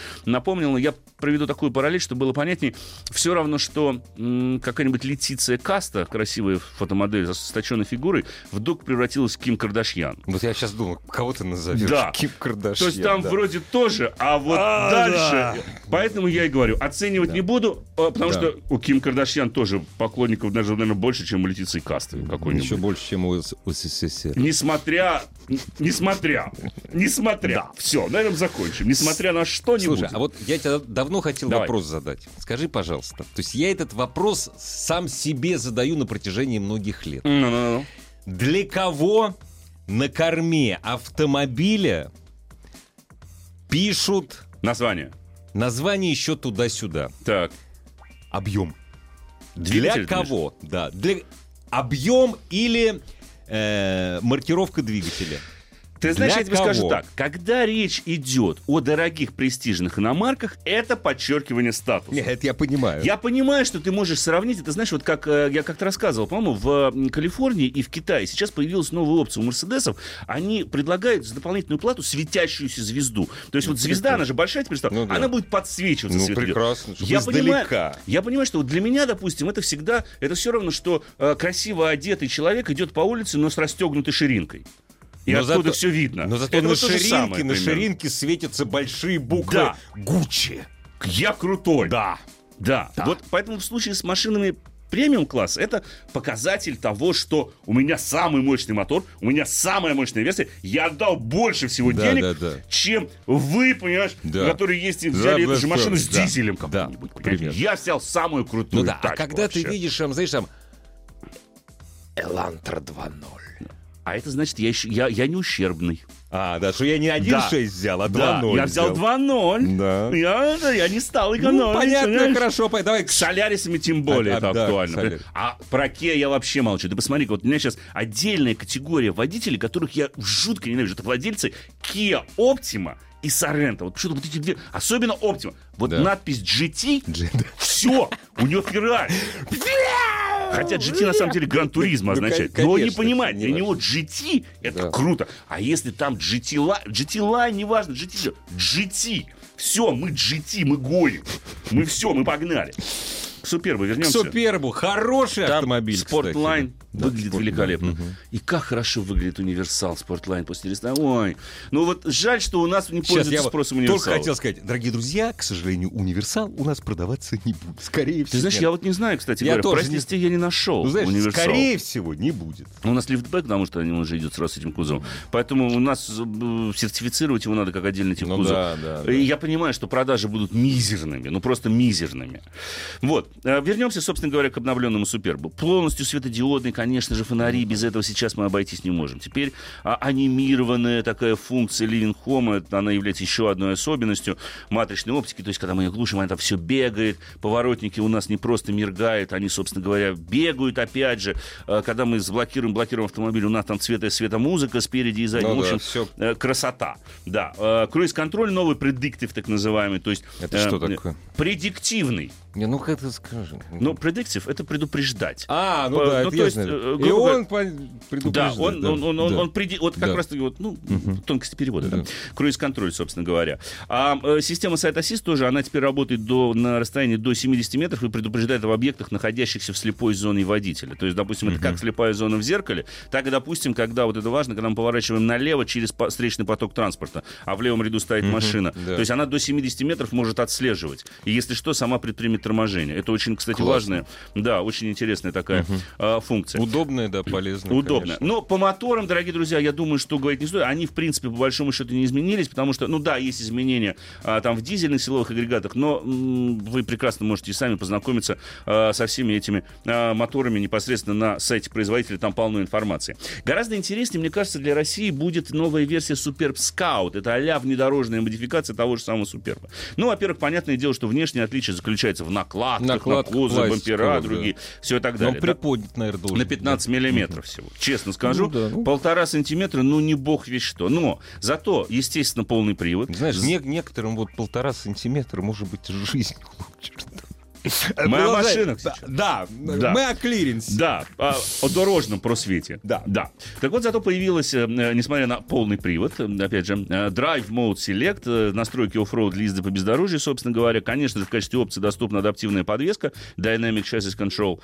напомнила, я приведу такую параллель, чтобы было понятнее. Все равно, что какая-нибудь Летиция Каста, красивая фотомодель с точенной фигурой, вдруг превратилась в Ким Кардашьян. Вот я сейчас думал, кого ты назовешь? Да. Ким Кардашьян. То есть там да. вроде тоже, а вот А, дальше. Поэтому я и говорю, оценивать не буду, а, потому Да. что у Ким Кардашьян тоже поклонников даже, наверное, больше, чем у Летиции Касты какой-нибудь. Еще больше, чем у СССР. Несмотря, несмотря, несмотря. Все, на этом закончим. Несмотря на что-нибудь. Слушай, а вот я тебе давно хотел Давай. вопрос задать. Скажи, пожалуйста. То есть я этот вопрос сам себе задаю на протяжении многих лет. Ну-ну-ну. Для кого на корме автомобиля пишут Название. название еще туда-сюда? Так. Объем. Двигатель, Для кого? Да. Для объем или э, маркировка двигателя. Ты знаешь, Для я тебе скажу кого? так. Когда речь идет о дорогих престижных иномарках, это подчеркивание статуса. Нет, это я понимаю. Я понимаю, что ты можешь сравнить, это знаешь, вот как э, я как-то рассказывал, по-моему, в Калифорнии и в Китае сейчас появилась новая опция у Мерседесов. Они предлагают за дополнительную плату светящуюся звезду. То есть вот звезда, она же большая теперь стала, Ну да. она будет подсвечиваться Ну, светодиодом. прекрасно, Я понимаю, издалека. я понимаю, что вот для меня, допустим, это всегда, это все равно, что э, красиво одетый человек идет по улице, но с расстегнутой ширинкой. И Но оттуда зато- все видно. Но зато Это на ширинке, самое на ширинке светятся большие буквы Да. Гуччи. Я крутой. Да. Да. Вот поэтому в случае с машинами премиум класс это показатель того, что у меня самый мощный мотор, у меня самая мощная версия, я отдал больше всего Да, денег, да, да. чем вы, понимаешь, Да. которые есть и Да, взяли да, эту же машину да, с да. дизелем Да, понимаешь? примерно. Я взял самую крутую Ну да, а когда ты вообще. видишь, там, знаешь, там Элантра 2.0. А это значит, я, еще, я, я не ущербный. А, да, что я не 1.6 взял, а 2.0 Да, я взял 2.0. Да. Я, да, я не стал экономить. Ну, понятно, понимаешь? хорошо. Давай. С Солярисами тем более А, это да, актуально. Солярис. А про Kia я вообще молчу. Ты посмотри, вот у меня сейчас отдельная категория водителей, которых я жутко ненавижу. Это владельцы Kia Optima и Sorento. Вот что-то вот эти две, особенно Optima. Вот Да. надпись GT, да. все, у него Ferrari. Хотя GT на самом деле Gran Turismo Ну, означает. Но он не понимает, не для него GT это круто. А если там GT Line, GT Line, неважно, GT же, GT. Все, мы GT, мы гоним. Мы все, мы погнали. К Супербу К вернемся. Супербу. Хороший Там автомобиль, Sportline. Да, выглядит Sportline. великолепно. Мгм. И как хорошо выглядит универсал Sportline после ресторана. Ой, ну вот жаль, что у нас не Сейчас я пользуется вот спросом только универсала. хотел сказать, дорогие друзья, к сожалению, универсал у нас продаваться не будет. Скорее всего. Ты знаешь, я вот не знаю, кстати Я говоря, тоже в не- я не нашел Ну, знаешь, универсал. скорее всего, не будет. У нас лифтбэк, потому что он уже идет сразу с этим кузовом. Поэтому у нас э, сертифицировать его надо как отдельный тип Ну кузова. да, да, да. И я понимаю, что продажи будут мизерными, ну просто мизерными. Вот. Э, Вернемся, собственно говоря, к обновленному Супербу. Полностью светодиодный конечно же, фонари, без этого сейчас мы обойтись не можем. Теперь а, анимированная такая функция Living Home, это, она является еще одной особенностью матричной оптики, то есть, когда мы ее глушим, она там все бегает, поворотники у нас не просто мергают, они, собственно говоря, бегают, опять же, А, когда мы заблокируем, блокируем автомобиль, у нас там цвета и светомузыка спереди и сзади, Ну в да, общем, всё. э, красота, да. Э, Круиз-контроль новый, предиктив так называемый, то есть... Это э, что такое? Предиктивный. Не, ну-ка это скажи. Ну, предиктив — это предупреждать. А, ну да, ну, это то есть, знаю. э, И он по- Да, предупреждает. он, да, он, он, он, да. он преди- вот как Да. раз вот, ну, тонкости перевода, да. Да. Круиз-контроль, собственно говоря. А э, система Site Assist тоже, она теперь работает до, на расстоянии до 70 метров и предупреждает об объектах, находящихся в слепой зоне водителя. То есть, допустим, это как слепая зона в зеркале, так и, допустим, когда, вот это важно, когда мы поворачиваем налево через по- встречный поток транспорта, а в левом ряду стоит машина. да. То есть она до 70 метров может отслеживать. И если что, сама предпримет торможение. Это очень, кстати, Классно. важная, да, очень интересная такая а, функция. Удобное, да, полезно. Удобно. конечно. Но по моторам, дорогие друзья, я думаю, что говорить не стоит. Они, в принципе, по большому счету не изменились, потому что, ну да, есть изменения а, там в дизельных силовых агрегатах, но м, вы прекрасно можете и сами познакомиться а, со всеми этими а, моторами непосредственно на сайте производителя, там полно информации. Гораздо интереснее, мне кажется, для России будет новая версия Superb Scout. Это а-ля внедорожная модификация того же самого Суперба. Ну, во-первых, понятное дело, что внешнее отличие заключается в накладках, Накладка на кузов, бампера, да. другие, все и так Но далее. Да? приподнят, наверное, должен. На быть, 15 миллиметров всего. Честно скажу, Ну да, ну. полтора сантиметра, ну не бог весь что. Но зато, естественно, полный привод. да. Знаешь, не- некоторым вот полтора сантиметра, может быть, жизнь лучше. Мы о машинах Да, мы о клиренсе. Да, о, дорожном просвете. Да. да. Так вот, зато появилась, э, э, несмотря на полный привод, э, опять же, Drive Mode Select, настройки off-road для езды по бездорожью, собственно говоря. Конечно же, в качестве опции доступна адаптивная подвеска, Dynamic Chassis Control.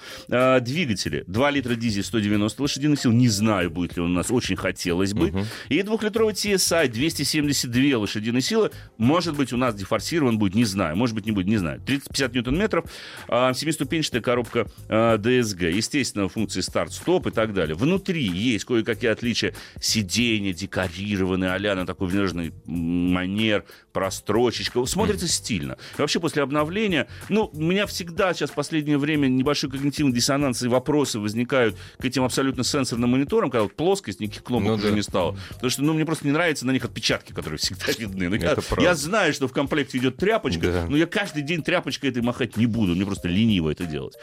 Двигатели. 2 литра дизель, 190 лошадиных сил. Не знаю, будет ли он у нас, очень хотелось бы. И двухлитровый TSI, 272 лошадиные силы. Может быть, у нас дефорсирован будет, не знаю. Может быть, не будет, не знаю. 30-50 ньютон-метров. А, Семиступенчатая коробка а, DSG. Естественно, функции старт-стоп и так далее. Внутри есть кое-какие отличия. Сиденья декорированные, а на такой внешний манер, прострочечка. Смотрится стильно. И вообще, после обновления, ну, у меня всегда сейчас в последнее время небольшой когнитивный диссонанс и вопросы возникают к этим абсолютно сенсорным мониторам, когда вот плоскость, никаких кнопок Ну уже да. не стало. Потому что, ну, мне просто не нравятся на них отпечатки, которые всегда видны. Ну, я, я знаю, что в комплекте идет тряпочка, Да. но я каждый день тряпочкой этой махать не буду. Мне просто лениво это делать.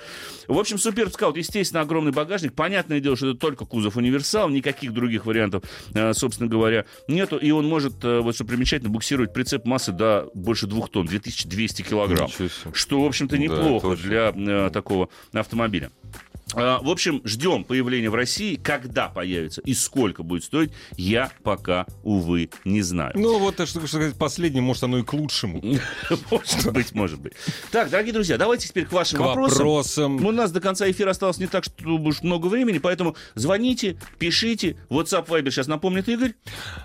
В общем, Супер Скаут, естественно, огромный багажник. Понятное дело, что это только кузов универсал, никаких других вариантов, э, собственно говоря, нету. И он может, э, вот что примечательно, буксировать прицеп массы до больше двух тонн, 2200 килограмм. Что, в общем-то, Да, неплохо точно. для э, такого автомобиля. А, В общем, ждем появления в России. Когда появится и сколько будет стоить, я пока, увы, не знаю. Ну, вот, а что что сказать, последнее, может, оно и к лучшему. Может быть, может быть. Так, дорогие друзья, давайте теперь к вашим вопросам. вопросам. У нас до конца эфира осталось не так, что уж много времени, поэтому звоните, пишите. WhatsApp, Viber сейчас напомнит Игорь.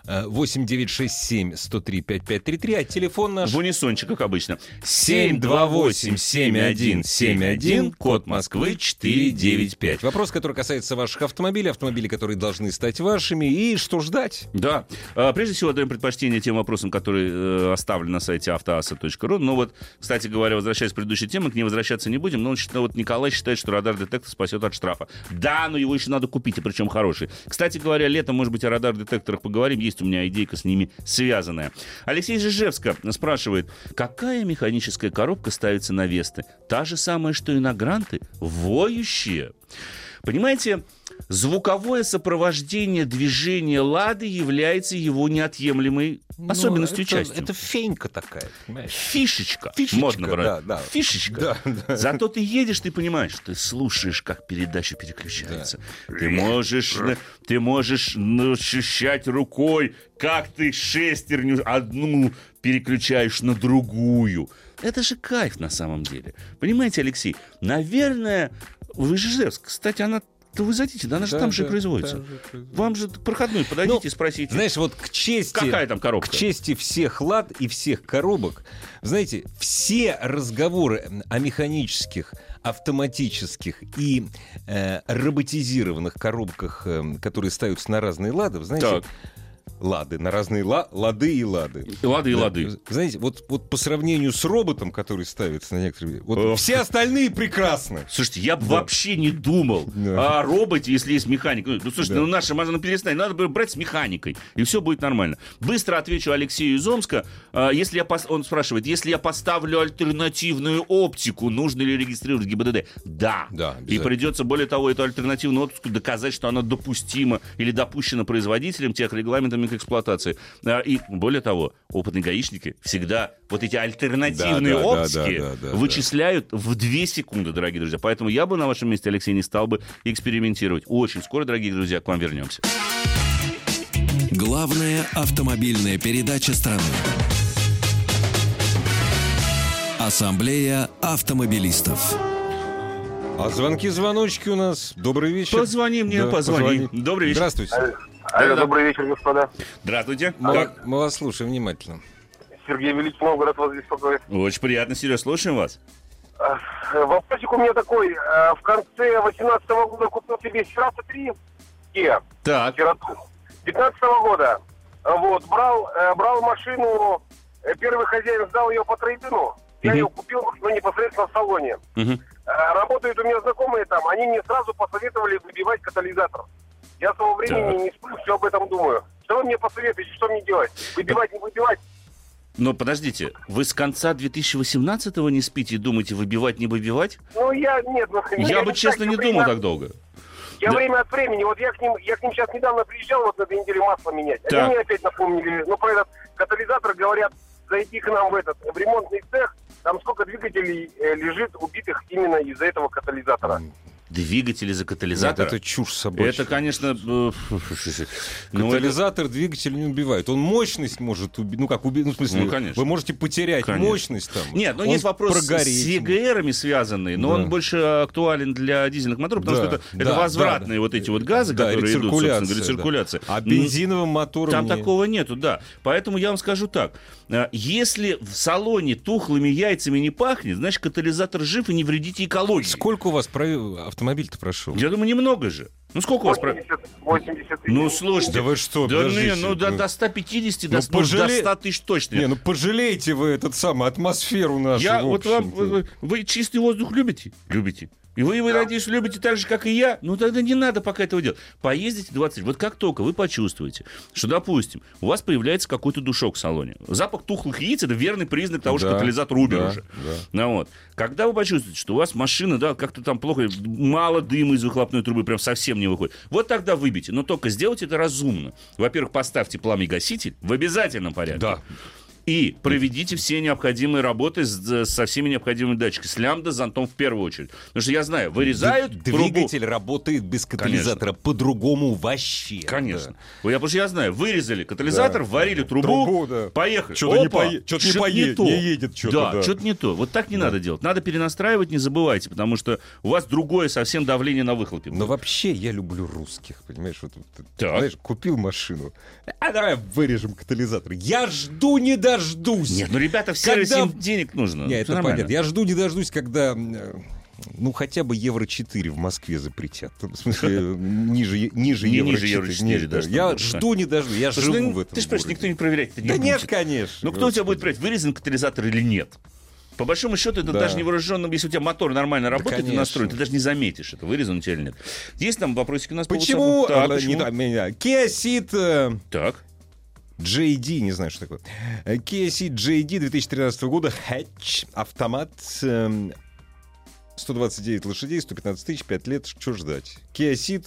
Э, 8967 103 5533, а телефон наш... В унисончик, как обычно. 728-7171, код Москвы 495. Вопрос, который касается ваших автомобилей, автомобилей, которые должны стать вашими, и что ждать? Да. А, Прежде всего, отдаем предпочтение тем вопросам, которые э, оставлены на сайте автоаса.ру. Но вот, кстати говоря, возвращаясь к предыдущей теме, к ней возвращаться не будем. Но он, считает- вот Николай считает, что радар-детектор спасет от штрафа. Да, но его еще надо купить, и причем хороший. Кстати говоря, летом, может быть, о радар-детекторах поговорим. Есть у меня идейка с ними связанная. Алексей Жижевска спрашивает, какая механическая коробка ставится на Весты? Та же самая, что и на Гранты? Воющие. Понимаете, звуковое сопровождение движения Лады является его неотъемлемой особенностью Ну, это, частью. Это фенька такая, понимаешь? Фишечка. Фишечка, брать. да, да. Фишечка. Да, да. Зато ты едешь, ты понимаешь, ты слушаешь, как передача переключается. Ты можешь, ты можешь ощущать рукой, как ты шестерню одну переключаешь на другую. Это же кайф на самом деле. Понимаете, Алексей? Наверное, вы же Ижевск. Кстати, она то вы зайдите, да она же Да, там же и да, производится. производится. Вам же проходной, подойдите Ну, и спросите. Знаешь, вот к чести... Какая там коробка? К чести всех лад и всех коробок, знаете, все разговоры о механических, автоматических и э, роботизированных коробках, э, которые ставятся на разные лады, знаете, Так. Лады, на разные ла, лады и лады. Лады и Да. лады. Знаете, вот, вот по сравнению с роботом, который ставится на некоторые... Вот Ох. все остальные прекрасны. Слушайте, я бы Да. вообще не думал Да. о роботе, если есть механик. Ну, слушайте, Да. ну наша машина перестань, надо бы брать с механикой, и все будет нормально. Быстро отвечу Алексею из Омска. А, Если я пос- Он спрашивает, если я поставлю альтернативную оптику, нужно ли регистрировать ГИБДД? Да. Да, И придется, более того, эту альтернативную оптику доказать, что она допустима или допущена производителем тех к эксплуатации. А, И более того, опытные гаишники всегда вот эти альтернативные Да, да, да, оптики да, да, да. вычисляют в 2 секунды, дорогие друзья. Поэтому я бы на вашем месте, Алексей, не стал бы экспериментировать. Очень скоро, дорогие друзья, к вам вернемся. Главная автомобильная передача страны. Ассамблея автомобилистов. А звонки-звоночки у нас. Добрый вечер. Позвони мне, Да, позвони. Добрый вечер. Здравствуйте. Алло, Да-да-да. добрый вечер, господа. Здравствуйте. Мы, Как? мы вас слушаем внимательно. Сергей Велич, Новгород вас беспокоит. Очень приятно, Сереж, слушаем вас. Э, Вопросик у меня такой. Э, В конце 18 года купил себе Сирата 3 Kia. Так, Сирату. 15 года. э, Вот, брал, э, брал машину, э, первый хозяин сдал ее по трейдину. Я Мгм. ее купил ну, непосредственно в салоне. Мгм. Э, Работают у меня знакомые там, они мне сразу посоветовали выбивать катализатор. Я того времени Так. не сплю, все об этом думаю. Что вы мне посоветуете, что мне делать? Выбивать, не выбивать? но подождите, вы с конца 2018-го не спите и думаете, выбивать, не выбивать? Ну, я, нет, ну, Я бы, не честно, так, не я думал время- так долго. Я Да. время от времени, вот я к ним, я к ним сейчас недавно приезжал, вот на этой неделе масло менять. Так. Они мне опять напомнили, ну, про этот катализатор говорят, зайти к нам в этот, в ремонтный цех, там сколько двигателей э, лежит убитых именно из-за этого катализатора. Двигатели за Нет, катализатор. это чушь собачья. Это, конечно... э, ну, это- Катализатор двигатель не убивает. Он мощность может убить. Ну как убить? Ну, в смысле, Ну, конечно. вы можете потерять Конечно. мощность там. Нет, ну Он есть вопрос прогореть с ЕГРами связанный, но Да. он больше актуален для дизельных моторов, потому Да, что это, да, это возвратные да. вот эти вот газы, Да, которые идут, собственно рециркуляция, говоря, да. циркуляция. А бензиновым мотором Там не- такого нету, да. Поэтому я вам скажу так. А, Если в салоне тухлыми яйцами не пахнет, значит, катализатор жив и не вредите экологии. Сколько у вас проё- автомобиль-то прошел? Я думаю, немного же. Ну, сколько у вас... про- 80, 80 тысяч. Ну, слушайте. Да вы что, Да подождите, не, ну до, ну. до 150, Ну, до, ну, до пожале- 100 тысяч точно. Не, ну пожалейте вы этот самый атмосферу нашу. Я вот вам, вы, вы чистый воздух любите? Любите. И вы, вы, надеюсь, любите так же, как и я? Ну, тогда не надо пока этого делать. Поездите 20 Вот как только вы почувствуете, что, допустим, у вас появляется какой-то душок в салоне. Запах тухлых яиц – это верный признак того, что Да, катализатор умер да, уже. да. Ну, вот. Когда вы почувствуете, что у вас машина, да, как-то там плохо, мало дыма из выхлопной трубы, прям совсем не выходит, вот тогда выбейте. Но только сделайте это разумно. Во-первых, поставьте пламя-гаситель в обязательном порядке. Да. И проведите все необходимые работы с- со всеми необходимыми датчиками. С лямбда, зонтом в первую очередь. Потому что я знаю, вырезают Д- трубу. Двигатель работает без катализатора по-другому вообще. Конечно. Да. Я, потому что я знаю, вырезали катализатор, Да. варили трубу, Трубу, да. поехали. Чё-то не пое- чё-то не пое- то. не едет чё-то, Да, да. что-то не то. Вот так не надо делать. Надо перенастраивать, не забывайте, потому что у вас другое совсем давление на выхлопе. Но вообще я люблю русских, понимаешь? Вот, Так. знаешь, купил машину, а давай вырежем катализатор. Я жду не дождусь. Нет, ну ребята, в сервисе Когда- им денег нужно. Не, Всё это нормально. понятно. Я жду не дождусь, когда ну, хотя бы евро 4 в Москве запретят. В смысле, ниже, ниже Не евро ниже 4. евро 4, Нет, да, да. что Я там, жду не дождусь. Я Слушай, живу ну, в этом Ты ж, просто никто не проверяет это не Да будет. нет, конечно. Ну, кто у тебя будет проверять, вырезан катализатор или нет? По большому счету, это Да. даже невооруженным, если у тебя мотор нормально работает и конечно. настроен, ты даже не заметишь, это вырезан у тебя или нет. Есть там вопросики у нас по Почему? WhatsApp? Так, почему? не да, меня. Kia Ceed э, Так. JD, не знаю, что такое. Ceed JD 2013 года, хэтч, автомат, эм, 129 лошадей, 115 тысяч, 5 лет, что ждать? Kia Ceed,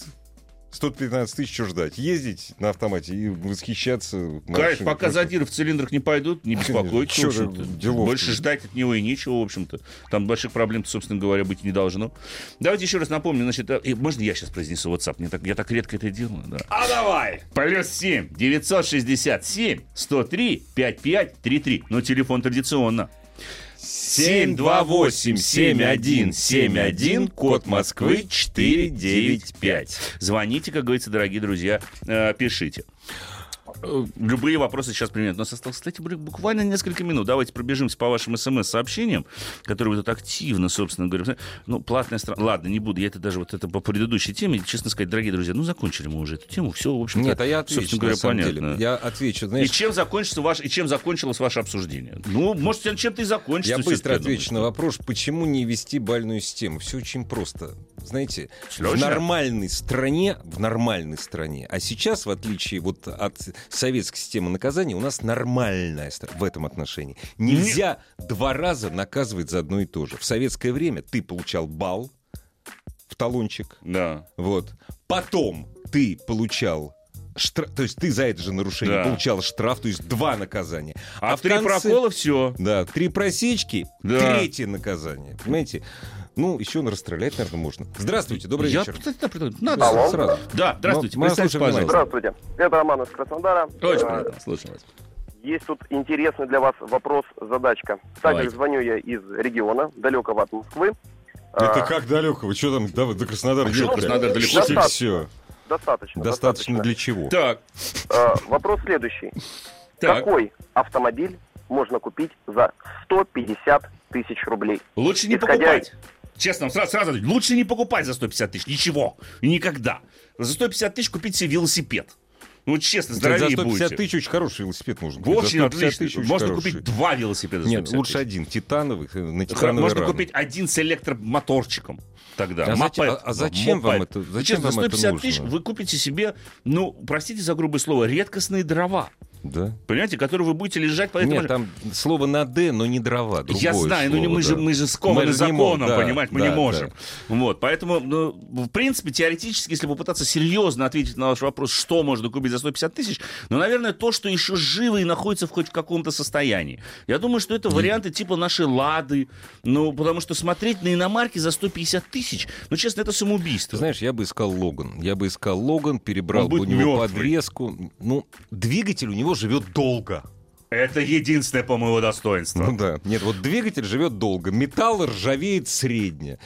115 тысяч, что ждать? Ездить на автомате и восхищаться Кайф, машиной. пока Просто- задиры в цилиндрах не пойдут, не беспокойтесь. Больше ждать от него и нечего, в общем-то. Там больших проблем, собственно говоря, быть не должно. Давайте еще раз напомню. Значит, э, и можно я сейчас произнесу WhatsApp? Мне так, я так редко это делаю. Да. А давай! Плюс 7 967 103 5533. Но телефон традиционно. 728-7171, код Москвы 495. Звоните, как говорится, дорогие друзья, э, пишите. Э, Любые вопросы сейчас применяют. У нас осталось, кстати, бу- буквально несколько минут. Давайте пробежимся по вашим смс-сообщениям, которые вы тут активно, собственно говоря. Ну, платная страна. Ладно, не буду. Я это даже вот это по предыдущей теме, честно сказать, дорогие друзья, ну, закончили мы уже эту тему. Все, в общем Нет, а я отвечу, собственно говоря, понятно. деле. Я отвечу, И знаешь, чем, закончится ваш, и чем закончилось ваше обсуждение? Ну, может, чем-то и закончится. я быстро отвечу на вопрос, почему не вести бальную систему. Все очень просто. Знаете, в Сложно? нормальной стране, в нормальной стране, а сейчас, в отличие вот от советской системы наказания, у нас нормальная в этом отношении. Нельзя два раза наказывать за одно и то же. В советское время ты получал бал в талончик, Да. Вот. Потом ты получал штраф, то есть ты за это же нарушение Да. получал штраф, то есть два наказания. А, в в три конце- прокола все. Да, три просечки, Да. третье наказание. Понимаете? Ну, еще на расстрелять, наверное, можно. Здравствуйте, добрый Я, вечер. кстати, да. Надо. Алло. Сразу. Да, здравствуйте, мы представьте, слушаем пожалуйста. Здравствуйте. Это Роман из Краснодара. Очень Э, приятно, слушаю вас. Есть тут интересный для вас вопрос-задачка. Так Давайте. как звоню я из региона, далекого от Москвы. Это А, как далеко? Вы что там до, до Краснодара А что? Краснодар далеко? Достаточно. все. Достаточно. Достаточно для чего? Так, Э, Вопрос следующий. так. Какой автомобиль можно купить за 150 тысяч рублей? Лучше не Исходя покупать. Честно, сразу, сразу, лучше не покупать за 150 тысяч. Ничего. Никогда. За 150 тысяч купить себе велосипед. Ну, честно, За здоровее 150 будете. тысяч очень хороший велосипед можно купить. За Очень 150 отлично. тысяч Можно хороший. купить два велосипеда за Нет, 150 лучше тысяч. один. Титановых, э, на титановой Можно раме. купить один с электромоторчиком тогда. А Мопед. зачем- а- а зачем вам Мопед. это- Ну, зачем честно, за вам это 150 тысяч нужно? вы купите себе, ну, простите за грубое слово, редкостные дрова. Да. Понимаете, которые вы будете лежать по этому... Нет, там слово на «д», но не дрова. Я знаю, но слово, мы, же, да. мы же скованы Мы же законом, да, понимаете, мы да, не можем. да. Вот, поэтому, ну, в принципе, теоретически, если попытаться серьезно ответить на ваш вопрос, что можно купить за 150 тысяч, ну, наверное, то, что еще живо и находится в хоть в каком-то состоянии. Я думаю, что это варианты типа нашей «Лады», ну, потому что смотреть на иномарки за 150 тысяч, ну, честно, это самоубийство. Ты знаешь, я бы искал Логан. Я бы искал Логан, перебрал бы у него мёртвый. подвеску. Ну, двигатель у него живет долго. Это единственное, по моему достоинству. Ну да. Нет, вот двигатель живет долго. Металл ржавеет средне.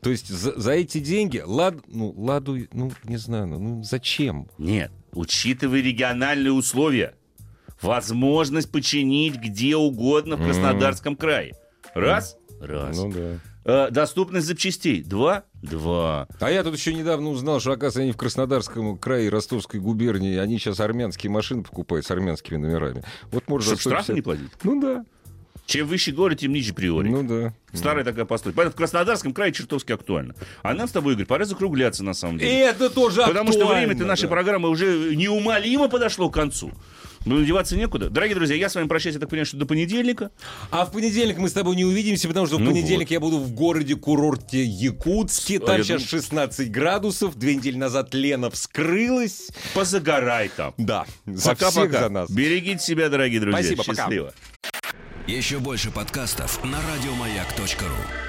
То есть за, за эти деньги лад, ну, ладу, ну, не знаю, ну, зачем? Нет, учитывая региональные условия, возможность починить где угодно в Краснодарском крае. Раз. Раз. Ну да. Э, доступность запчастей. Два. Два. А я тут еще недавно узнал, что, оказывается, они в Краснодарском крае и Ростовской губернии, они сейчас армянские машины покупают с армянскими номерами. Вот можно Чтобы штрафы не платить. Ну да. Чем выше город, тем ниже приори. Ну да. Старая такая постройка. Поэтому в Краснодарском крае чертовски актуально. А нам с тобой, Игорь, пора закругляться на самом И деле. это тоже Потому что актуально, время-то нашей да. программы уже неумолимо подошло к концу. Ну, деваться некуда. Дорогие друзья, я с вами прощаюсь, я так понимаю, что до понедельника. А в понедельник мы с тобой не увидимся, потому что в Ну понедельник я буду в городе-курорте Якутске. А, Там я сейчас 16 градусов. Две недели назад Лена вскрылась. Позагорай там. Да. Пока-пока. за нас. Берегите себя, дорогие друзья. Спасибо, пока. Счастливо. Еще больше подкастов на радиомаяк.ру.